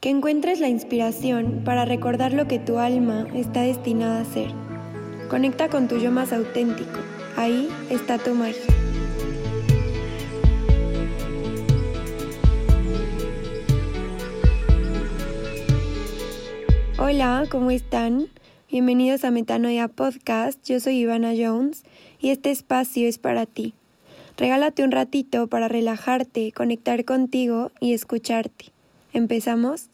Que encuentres la inspiración para recordar lo que tu alma está destinada a ser. Conecta con tu yo más auténtico. Ahí está tu magia. Hola, ¿cómo están? Bienvenidos a Metanoia Podcast. Yo soy Ivana Jones y este espacio es para ti. Regálate un ratito para relajarte, conectar contigo y escucharte. ¿Empezamos?